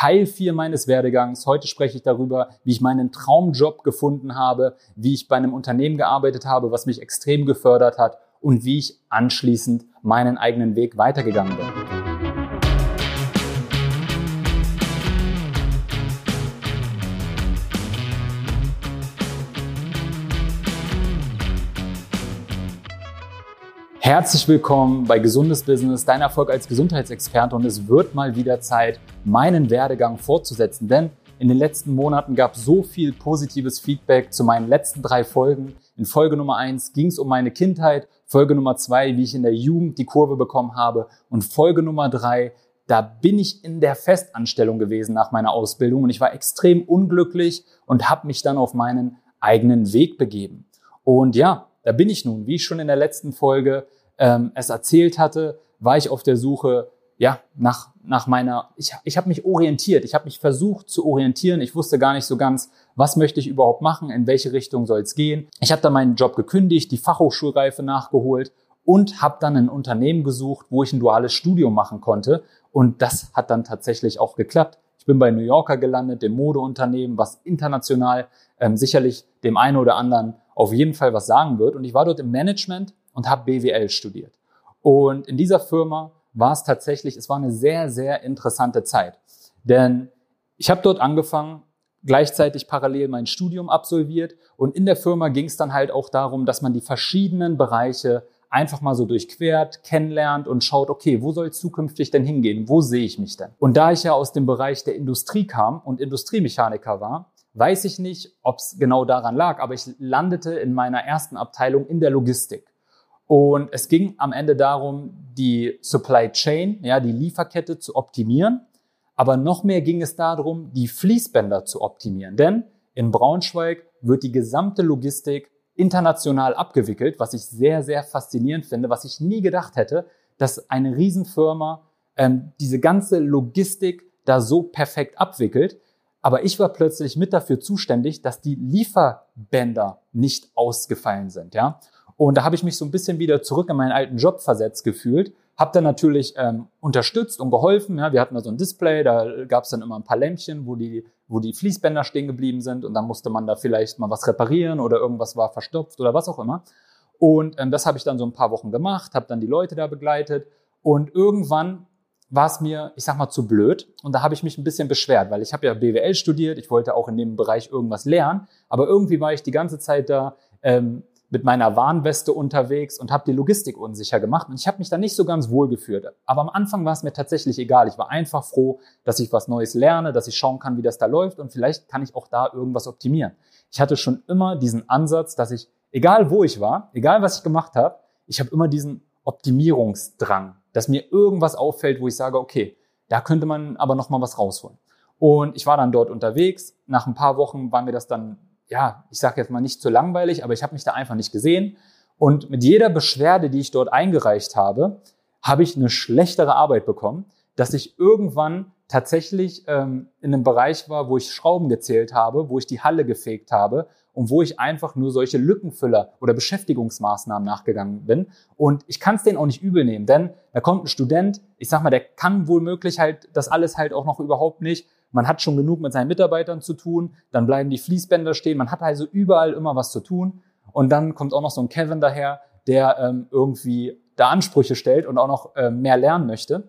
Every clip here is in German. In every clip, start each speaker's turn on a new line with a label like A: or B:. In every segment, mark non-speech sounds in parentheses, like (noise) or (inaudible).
A: Teil 4 meines Werdegangs. Heute spreche ich darüber, wie ich meinen Traumjob gefunden habe, wie ich bei einem Unternehmen gearbeitet habe, was mich extrem gefördert hat und wie ich anschließend meinen eigenen Weg weitergegangen bin. Herzlich willkommen bei Gesundes Business, dein Erfolg als Gesundheitsexperte. Und es wird mal wieder Zeit, meinen Werdegang fortzusetzen, denn in den letzten Monaten gab es so viel positives Feedback zu meinen letzten drei Folgen. In Folge Nummer eins ging es um meine Kindheit, Folge Nummer zwei, wie ich in der Jugend die Kurve bekommen habe. Und Folge Nummer drei, da bin ich in der Festanstellung gewesen nach meiner Ausbildung. Und ich war extrem unglücklich und habe mich dann auf meinen eigenen Weg begeben. Und ja, da bin ich nun, wie schon in der letzten Folge ähm, es erzählt hatte, war ich auf der Suche ja, nach, nach meiner, ich, ich habe mich orientiert, ich habe mich versucht zu orientieren, ich wusste gar nicht so ganz, was möchte ich überhaupt machen, in welche Richtung soll es gehen. Ich habe dann meinen Job gekündigt, die Fachhochschulreife nachgeholt und habe dann ein Unternehmen gesucht, wo ich ein duales Studium machen konnte und das hat dann tatsächlich auch geklappt. Ich bin bei New Yorker gelandet, dem Modeunternehmen, was international ähm, sicherlich dem einen oder anderen auf jeden Fall was sagen wird. Und ich war dort im Management und habe BWL studiert. Und in dieser Firma war es tatsächlich, es war eine sehr, sehr interessante Zeit. Denn ich habe dort angefangen, gleichzeitig parallel mein Studium absolviert und in der Firma ging es dann halt auch darum, dass man die verschiedenen Bereiche einfach mal so durchquert, kennenlernt und schaut, okay, wo soll zukünftig denn hingehen? Wo sehe ich mich denn? Und da ich ja aus dem Bereich der Industrie kam und Industriemechaniker war, weiß ich nicht, ob es genau daran lag, aber ich landete in meiner ersten Abteilung in der Logistik. Und es ging am Ende darum, die Supply Chain, ja, die Lieferkette zu optimieren. Aber noch mehr ging es darum, die Fließbänder zu optimieren. Denn in Braunschweig wird die gesamte Logistik international abgewickelt, was ich sehr, sehr faszinierend finde, was ich nie gedacht hätte, dass eine Riesenfirma ähm, diese ganze Logistik da so perfekt abwickelt. Aber ich war plötzlich mit dafür zuständig, dass die Lieferbänder nicht ausgefallen sind. Ja? Und da habe ich mich so ein bisschen wieder zurück in meinen alten Job versetzt gefühlt. Habe dann natürlich ähm, unterstützt und geholfen. Ja, wir hatten da so ein Display, da gab es dann immer ein paar Lämpchen, wo die, wo die Fließbänder stehen geblieben sind und dann musste man da vielleicht mal was reparieren oder irgendwas war verstopft oder was auch immer. Und ähm, das habe ich dann so ein paar Wochen gemacht, habe dann die Leute da begleitet und irgendwann war es mir, ich sag mal, zu blöd. Und da habe ich mich ein bisschen beschwert, weil ich habe ja BWL studiert, ich wollte auch in dem Bereich irgendwas lernen, aber irgendwie war ich die ganze Zeit da ähm, mit meiner Warnweste unterwegs und habe die Logistik unsicher gemacht. Und ich habe mich da nicht so ganz wohl geführt. Aber am Anfang war es mir tatsächlich egal. Ich war einfach froh, dass ich was Neues lerne, dass ich schauen kann, wie das da läuft und vielleicht kann ich auch da irgendwas optimieren. Ich hatte schon immer diesen Ansatz, dass ich, egal wo ich war, egal was ich gemacht habe, ich habe immer diesen Optimierungsdrang, dass mir irgendwas auffällt, wo ich sage, okay, da könnte man aber noch mal was rausholen. Und ich war dann dort unterwegs. Nach ein paar Wochen war mir das dann ja, ich sage jetzt mal nicht zu langweilig, aber ich habe mich da einfach nicht gesehen. Und mit jeder Beschwerde, die ich dort eingereicht habe, habe ich eine schlechtere Arbeit bekommen, dass ich irgendwann tatsächlich ähm, in einem Bereich war, wo ich Schrauben gezählt habe, wo ich die Halle gefegt habe und wo ich einfach nur solche Lückenfüller oder Beschäftigungsmaßnahmen nachgegangen bin. Und ich kann es denen auch nicht übel nehmen, denn da kommt ein Student, ich sag mal, der kann wohl möglich halt das alles halt auch noch überhaupt nicht man hat schon genug mit seinen Mitarbeitern zu tun, dann bleiben die Fließbänder stehen, man hat also überall immer was zu tun. Und dann kommt auch noch so ein Kevin daher, der ähm, irgendwie da Ansprüche stellt und auch noch ähm, mehr lernen möchte.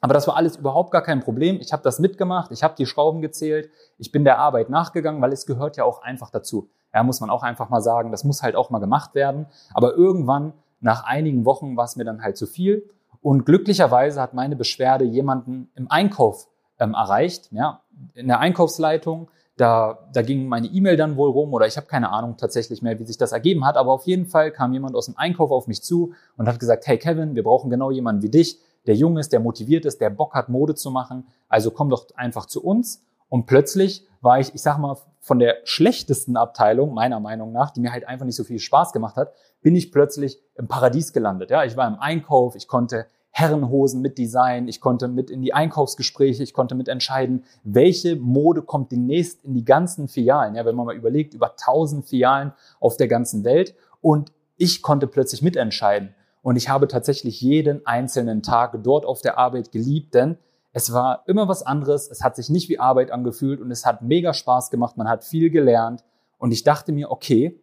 A: Aber das war alles überhaupt gar kein Problem. Ich habe das mitgemacht, ich habe die Schrauben gezählt, ich bin der Arbeit nachgegangen, weil es gehört ja auch einfach dazu. Ja, muss man auch einfach mal sagen, das muss halt auch mal gemacht werden. Aber irgendwann, nach einigen Wochen, war es mir dann halt zu viel. Und glücklicherweise hat meine Beschwerde jemanden im Einkauf ähm, erreicht. Ja, in der Einkaufsleitung, da, da ging meine E-Mail dann wohl rum oder ich habe keine Ahnung tatsächlich mehr, wie sich das ergeben hat. Aber auf jeden Fall kam jemand aus dem Einkauf auf mich zu und hat gesagt, hey Kevin, wir brauchen genau jemanden wie dich, der jung ist, der motiviert ist, der Bock hat, Mode zu machen. Also komm doch einfach zu uns. Und plötzlich war ich, ich sag mal, von der schlechtesten Abteilung, meiner Meinung nach, die mir halt einfach nicht so viel Spaß gemacht hat, bin ich plötzlich im Paradies gelandet. Ja, ich war im Einkauf, ich konnte Herrenhosen mit Design, ich konnte mit in die Einkaufsgespräche, ich konnte mit entscheiden, welche Mode kommt demnächst in die ganzen Filialen. Ja, wenn man mal überlegt, über 1000 Filialen auf der ganzen Welt und ich konnte plötzlich mitentscheiden. Und ich habe tatsächlich jeden einzelnen Tag dort auf der Arbeit geliebt, denn Es war immer was anderes. Es hat sich nicht wie Arbeit angefühlt und es hat mega Spaß gemacht. Man hat viel gelernt. Und ich dachte mir, okay,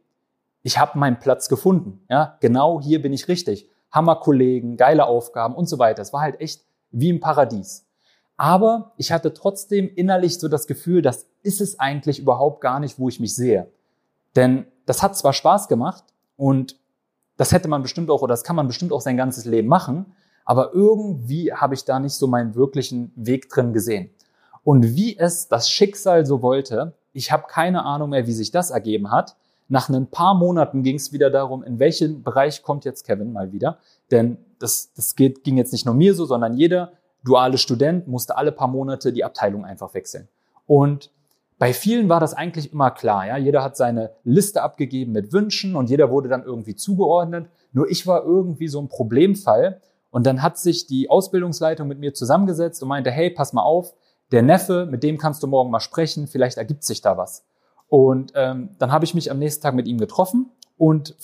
A: ich habe meinen Platz gefunden. Ja, genau hier bin ich richtig. Hammerkollegen, geile Aufgaben und so weiter. Es war halt echt wie im Paradies. Aber ich hatte trotzdem innerlich so das Gefühl, das ist es eigentlich überhaupt gar nicht, wo ich mich sehe. Denn das hat zwar Spaß gemacht und das hätte man bestimmt auch oder das kann man bestimmt auch sein ganzes Leben machen, aber irgendwie habe ich da nicht so meinen wirklichen Weg drin gesehen. Und wie es das Schicksal so wollte, ich habe keine Ahnung mehr, wie sich das ergeben hat. Nach ein paar Monaten ging es wieder darum, in welchen Bereich kommt jetzt Kevin mal wieder. Denn das, das geht, ging jetzt nicht nur mir so, sondern jeder duale Student musste alle paar Monate die Abteilung einfach wechseln. Und bei vielen war das eigentlich immer klar. Ja? Jeder hat seine Liste abgegeben mit Wünschen und jeder wurde dann irgendwie zugeordnet. Nur ich war irgendwie so ein Problemfall. Und dann hat sich die Ausbildungsleitung mit mir zusammengesetzt und meinte, hey, pass mal auf, der Neffe, mit dem kannst du morgen mal sprechen, vielleicht ergibt sich da was. Und ähm, dann habe ich mich am nächsten Tag mit ihm getroffen und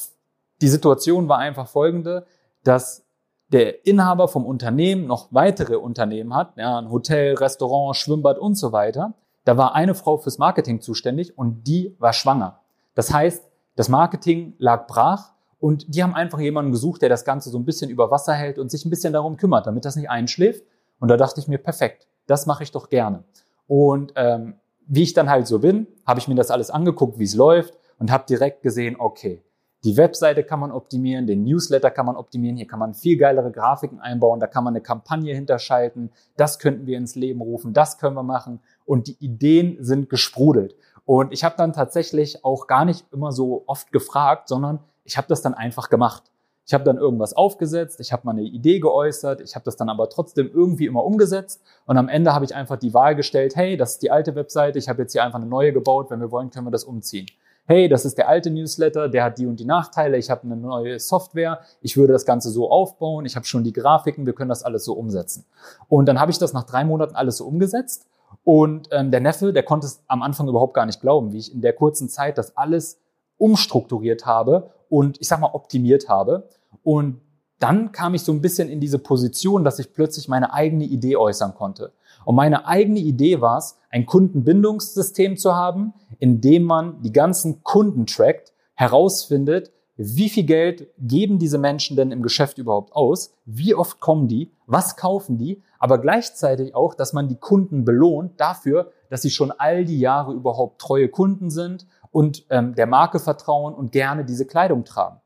A: die Situation war einfach folgende, dass der Inhaber vom Unternehmen noch weitere Unternehmen hat, ja, ein Hotel, Restaurant, Schwimmbad und so weiter. Da war eine Frau fürs Marketing zuständig und die war schwanger. Das heißt, das Marketing lag brach und die haben einfach jemanden gesucht, der das Ganze so ein bisschen über Wasser hält und sich ein bisschen darum kümmert, damit das nicht einschläft. Und da dachte ich mir, perfekt, das mache ich doch gerne. Und ähm, wie ich dann halt so bin, habe ich mir das alles angeguckt, wie es läuft und habe direkt gesehen, okay, die Webseite kann man optimieren, den Newsletter kann man optimieren, hier kann man viel geilere Grafiken einbauen, da kann man eine Kampagne hinterschalten, das könnten wir ins Leben rufen, das können wir machen und die Ideen sind gesprudelt. Und ich habe dann tatsächlich auch gar nicht immer so oft gefragt, sondern ich habe das dann einfach gemacht. Ich habe dann irgendwas aufgesetzt, ich habe mal eine Idee geäußert, ich habe das dann aber trotzdem irgendwie immer umgesetzt und am Ende habe ich einfach die Wahl gestellt, hey, das ist die alte Webseite, ich habe jetzt hier einfach eine neue gebaut, wenn wir wollen, können wir das umziehen hey, das ist der alte Newsletter, der hat die und die Nachteile, ich habe eine neue Software, ich würde das Ganze so aufbauen, ich habe schon die Grafiken, wir können das alles so umsetzen. Und dann habe ich das nach drei Monaten alles so umgesetzt und ähm, der Neffe, der konnte es am Anfang überhaupt gar nicht glauben, wie ich in der kurzen Zeit das alles umstrukturiert habe und ich sag mal optimiert habe. Und dann kam ich so ein bisschen in diese Position, dass ich plötzlich meine eigene Idee äußern konnte. Und meine eigene Idee war es, ein Kundenbindungssystem zu haben, in dem man die ganzen Kunden trackt, herausfindet, wie viel Geld geben diese Menschen denn im Geschäft überhaupt aus, wie oft kommen die, was kaufen die, aber gleichzeitig auch, dass man die Kunden belohnt dafür, dass sie schon all die Jahre überhaupt treue Kunden sind und ähm, der Marke vertrauen und gerne diese Kleidung tragen.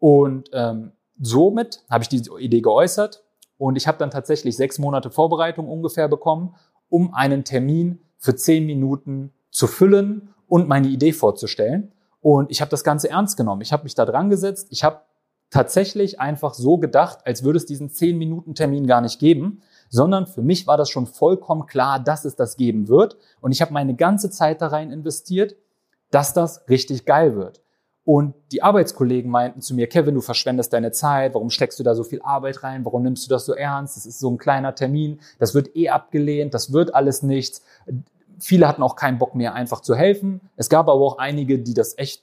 A: Und ähm, somit habe ich diese Idee geäußert und ich habe dann tatsächlich sechs Monate Vorbereitung ungefähr bekommen, um einen Termin für zehn Minuten zu füllen und meine Idee vorzustellen. Und ich habe das Ganze ernst genommen. Ich habe mich da dran gesetzt. Ich habe tatsächlich einfach so gedacht, als würde es diesen zehn Minuten Termin gar nicht geben, sondern für mich war das schon vollkommen klar, dass es das geben wird. Und ich habe meine ganze Zeit da rein investiert, dass das richtig geil wird. Und die Arbeitskollegen meinten zu mir, Kevin, du verschwendest deine Zeit, warum steckst du da so viel Arbeit rein, warum nimmst du das so ernst, das ist so ein kleiner Termin, das wird eh abgelehnt, das wird alles nichts. Viele hatten auch keinen Bock mehr, einfach zu helfen. Es gab aber auch einige, die das echt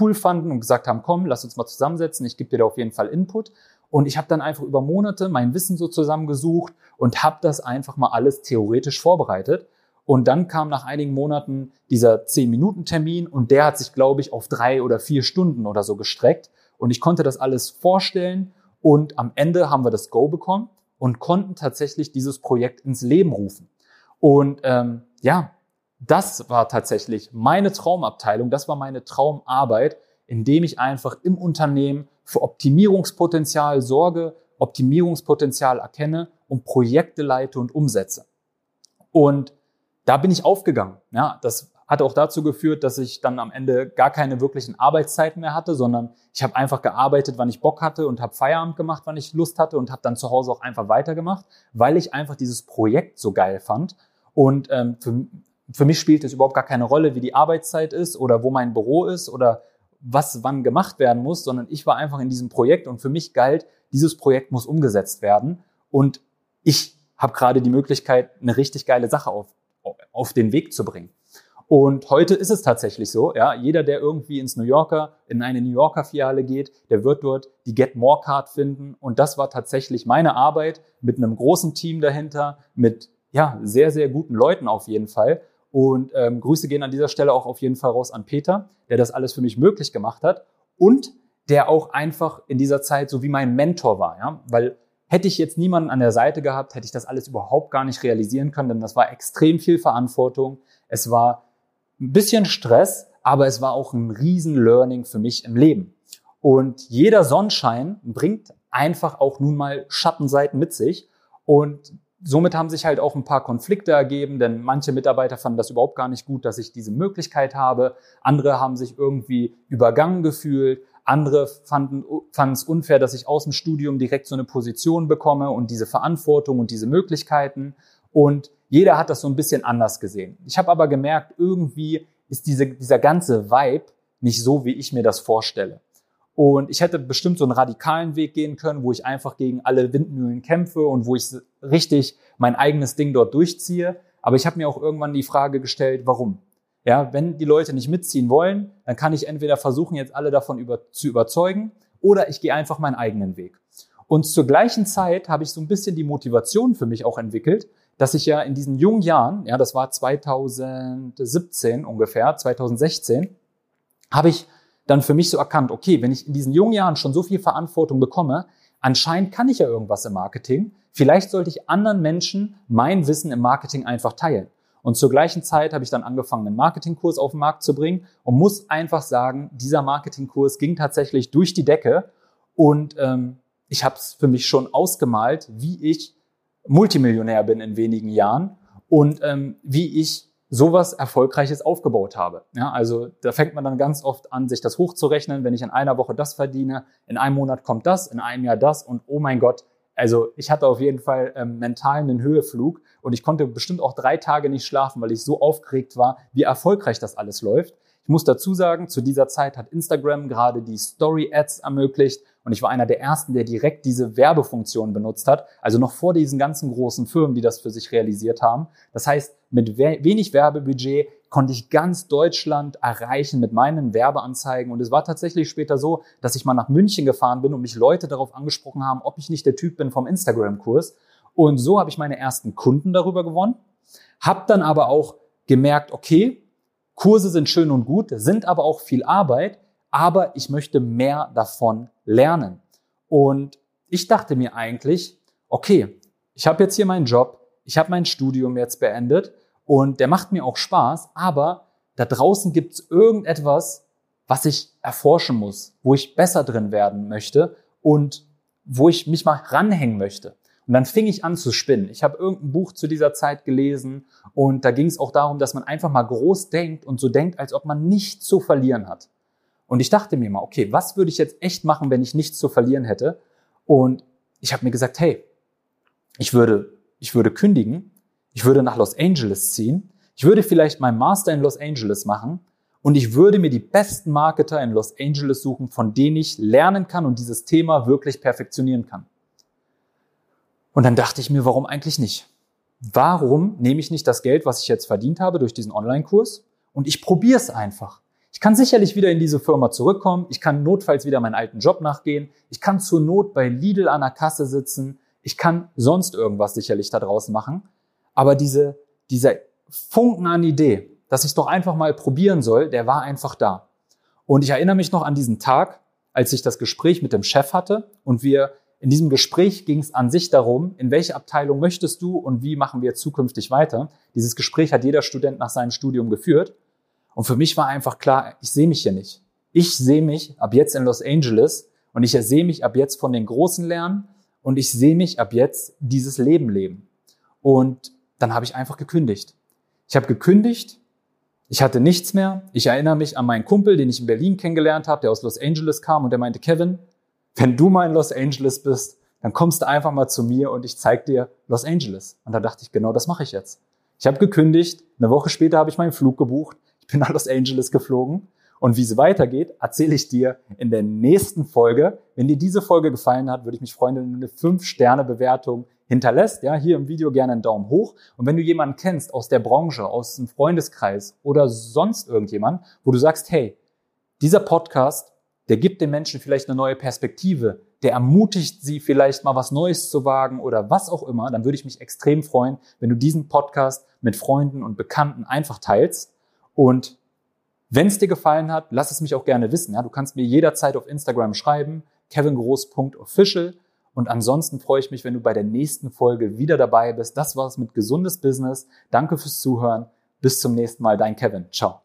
A: cool fanden und gesagt haben, komm, lass uns mal zusammensetzen, ich gebe dir da auf jeden Fall Input. Und ich habe dann einfach über Monate mein Wissen so zusammengesucht und habe das einfach mal alles theoretisch vorbereitet und dann kam nach einigen Monaten dieser 10-Minuten-Termin und der hat sich, glaube ich, auf drei oder vier Stunden oder so gestreckt. Und ich konnte das alles vorstellen und am Ende haben wir das Go bekommen und konnten tatsächlich dieses Projekt ins Leben rufen. Und ähm, ja, das war tatsächlich meine Traumabteilung, das war meine Traumarbeit, indem ich einfach im Unternehmen für Optimierungspotenzial sorge, Optimierungspotenzial erkenne und Projekte leite und umsetze. Und da bin ich aufgegangen. Ja, das hat auch dazu geführt, dass ich dann am Ende gar keine wirklichen Arbeitszeiten mehr hatte, sondern ich habe einfach gearbeitet, wann ich Bock hatte und habe Feierabend gemacht, wann ich Lust hatte und habe dann zu Hause auch einfach weitergemacht, weil ich einfach dieses Projekt so geil fand. Und ähm, für, für mich spielt es überhaupt gar keine Rolle, wie die Arbeitszeit ist oder wo mein Büro ist oder was wann gemacht werden muss, sondern ich war einfach in diesem Projekt und für mich galt, dieses Projekt muss umgesetzt werden und ich habe gerade die Möglichkeit, eine richtig geile Sache auf, auf den Weg zu bringen. Und heute ist es tatsächlich so, ja, jeder, der irgendwie ins New Yorker, in eine New Yorker Filiale geht, der wird dort die Get More Card finden. Und das war tatsächlich meine Arbeit mit einem großen Team dahinter, mit ja, sehr, sehr guten Leuten auf jeden Fall. Und ähm, Grüße gehen an dieser Stelle auch auf jeden Fall raus an Peter, der das alles für mich möglich gemacht hat und der auch einfach in dieser Zeit so wie mein Mentor war, ja, weil hätte ich jetzt niemanden an der Seite gehabt, hätte ich das alles überhaupt gar nicht realisieren können, denn das war extrem viel Verantwortung. Es war ein bisschen Stress, aber es war auch ein riesen Learning für mich im Leben. Und jeder Sonnenschein bringt einfach auch nun mal Schattenseiten mit sich. Und somit haben sich halt auch ein paar Konflikte ergeben, denn manche Mitarbeiter fanden das überhaupt gar nicht gut, dass ich diese Möglichkeit habe. Andere haben sich irgendwie übergangen gefühlt. Andere fanden es unfair, dass ich aus dem Studium direkt so eine Position bekomme und diese Verantwortung und diese Möglichkeiten. Und jeder hat das so ein bisschen anders gesehen. Ich habe aber gemerkt, irgendwie ist diese, dieser ganze Vibe nicht so, wie ich mir das vorstelle. Und ich hätte bestimmt so einen radikalen Weg gehen können, wo ich einfach gegen alle Windmühlen kämpfe und wo ich richtig mein eigenes Ding dort durchziehe. Aber ich habe mir auch irgendwann die Frage gestellt, warum? Ja, wenn die Leute nicht mitziehen wollen, dann kann ich entweder versuchen, jetzt alle davon über, zu überzeugen, oder ich gehe einfach meinen eigenen Weg. Und zur gleichen Zeit habe ich so ein bisschen die Motivation für mich auch entwickelt, dass ich ja in diesen jungen Jahren, ja, das war 2017 ungefähr, 2016, habe ich dann für mich so erkannt, okay, wenn ich in diesen jungen Jahren schon so viel Verantwortung bekomme, anscheinend kann ich ja irgendwas im Marketing. Vielleicht sollte ich anderen Menschen mein Wissen im Marketing einfach teilen. Und zur gleichen Zeit habe ich dann angefangen, einen Marketingkurs auf den Markt zu bringen und muss einfach sagen, dieser Marketingkurs ging tatsächlich durch die Decke und ähm, ich habe es für mich schon ausgemalt, wie ich Multimillionär bin in wenigen Jahren und ähm, wie ich sowas Erfolgreiches aufgebaut habe. Ja, also da fängt man dann ganz oft an, sich das hochzurechnen. Wenn ich in einer Woche das verdiene, in einem Monat kommt das, in einem Jahr das und oh mein Gott, also ich hatte auf jeden Fall ähm, mental einen Höheflug und ich konnte bestimmt auch drei Tage nicht schlafen, weil ich so aufgeregt war, wie erfolgreich das alles läuft. Ich muss dazu sagen, zu dieser Zeit hat Instagram gerade die Story Ads ermöglicht und ich war einer der ersten, der direkt diese Werbefunktion benutzt hat. Also noch vor diesen ganzen großen Firmen, die das für sich realisiert haben. Das heißt, mit wenig Werbebudget konnte ich ganz Deutschland erreichen mit meinen Werbeanzeigen. Und es war tatsächlich später so, dass ich mal nach München gefahren bin und mich Leute darauf angesprochen haben, ob ich nicht der Typ bin vom Instagram-Kurs. Und so habe ich meine ersten Kunden darüber gewonnen. Hab dann aber auch gemerkt, okay, Kurse sind schön und gut, sind aber auch viel Arbeit aber ich möchte mehr davon lernen. Und ich dachte mir eigentlich, okay, ich habe jetzt hier meinen Job, ich habe mein Studium jetzt beendet und der macht mir auch Spaß, aber da draußen gibt es irgendetwas, was ich erforschen muss, wo ich besser drin werden möchte und wo ich mich mal ranhängen möchte. Und dann fing ich an zu spinnen. Ich habe irgendein Buch zu dieser Zeit gelesen und da ging es auch darum, dass man einfach mal groß denkt und so denkt, als ob man nichts zu verlieren hat. Und ich dachte mir mal, okay, was würde ich jetzt echt machen, wenn ich nichts zu verlieren hätte? Und ich habe mir gesagt, hey, ich würde, ich würde kündigen, ich würde nach Los Angeles ziehen, ich würde vielleicht meinen Master in Los Angeles machen und ich würde mir die besten Marketer in Los Angeles suchen, von denen ich lernen kann und dieses Thema wirklich perfektionieren kann. Und dann dachte ich mir, warum eigentlich nicht? Warum nehme ich nicht das Geld, was ich jetzt verdient habe durch diesen Online-Kurs und ich probiere es einfach? Ich kann sicherlich wieder in diese Firma zurückkommen. Ich kann notfalls wieder meinen alten Job nachgehen. Ich kann zur Not bei Lidl an der Kasse sitzen. Ich kann sonst irgendwas sicherlich da draußen machen. Aber diese, dieser Funken an Idee, dass ich doch einfach mal probieren soll, der war einfach da. Und ich erinnere mich noch an diesen Tag, als ich das Gespräch mit dem Chef hatte und wir in diesem Gespräch ging es an sich darum, in welche Abteilung möchtest du und wie machen wir zukünftig weiter. Dieses Gespräch hat jeder Student nach seinem Studium geführt. Und für mich war einfach klar, ich sehe mich hier nicht. Ich sehe mich ab jetzt in Los Angeles und ich sehe mich ab jetzt von den Großen lernen und ich sehe mich ab jetzt dieses Leben leben. Und dann habe ich einfach gekündigt. Ich habe gekündigt, ich hatte nichts mehr. Ich erinnere mich an meinen Kumpel, den ich in Berlin kennengelernt habe, der aus Los Angeles kam und der meinte, Kevin, wenn du mal in Los Angeles bist, dann kommst du einfach mal zu mir und ich zeige dir Los Angeles. Und da dachte ich, genau das mache ich jetzt. Ich habe gekündigt, eine Woche später habe ich meinen Flug gebucht, bin (laughs) nach Los Angeles geflogen. Und wie es weitergeht, erzähle ich dir in der nächsten Folge. Wenn dir diese Folge gefallen hat, würde ich mich freuen, wenn du eine 5-Sterne-Bewertung hinterlässt. Ja, hier im Video gerne einen Daumen hoch. Und wenn du jemanden kennst aus der Branche, aus dem Freundeskreis oder sonst irgendjemand, wo du sagst, hey, dieser Podcast, der gibt den Menschen vielleicht eine neue Perspektive, der ermutigt sie vielleicht mal was Neues zu wagen oder was auch immer, dann würde ich mich extrem freuen, wenn du diesen Podcast mit Freunden und Bekannten einfach teilst. Und wenn es dir gefallen hat, lass es mich auch gerne wissen. Ja, du kannst mir jederzeit auf Instagram schreiben, kevingroß.official. Und ansonsten freue ich mich, wenn du bei der nächsten Folge wieder dabei bist. Das war's mit gesundes Business. Danke fürs Zuhören. Bis zum nächsten Mal. Dein Kevin. Ciao.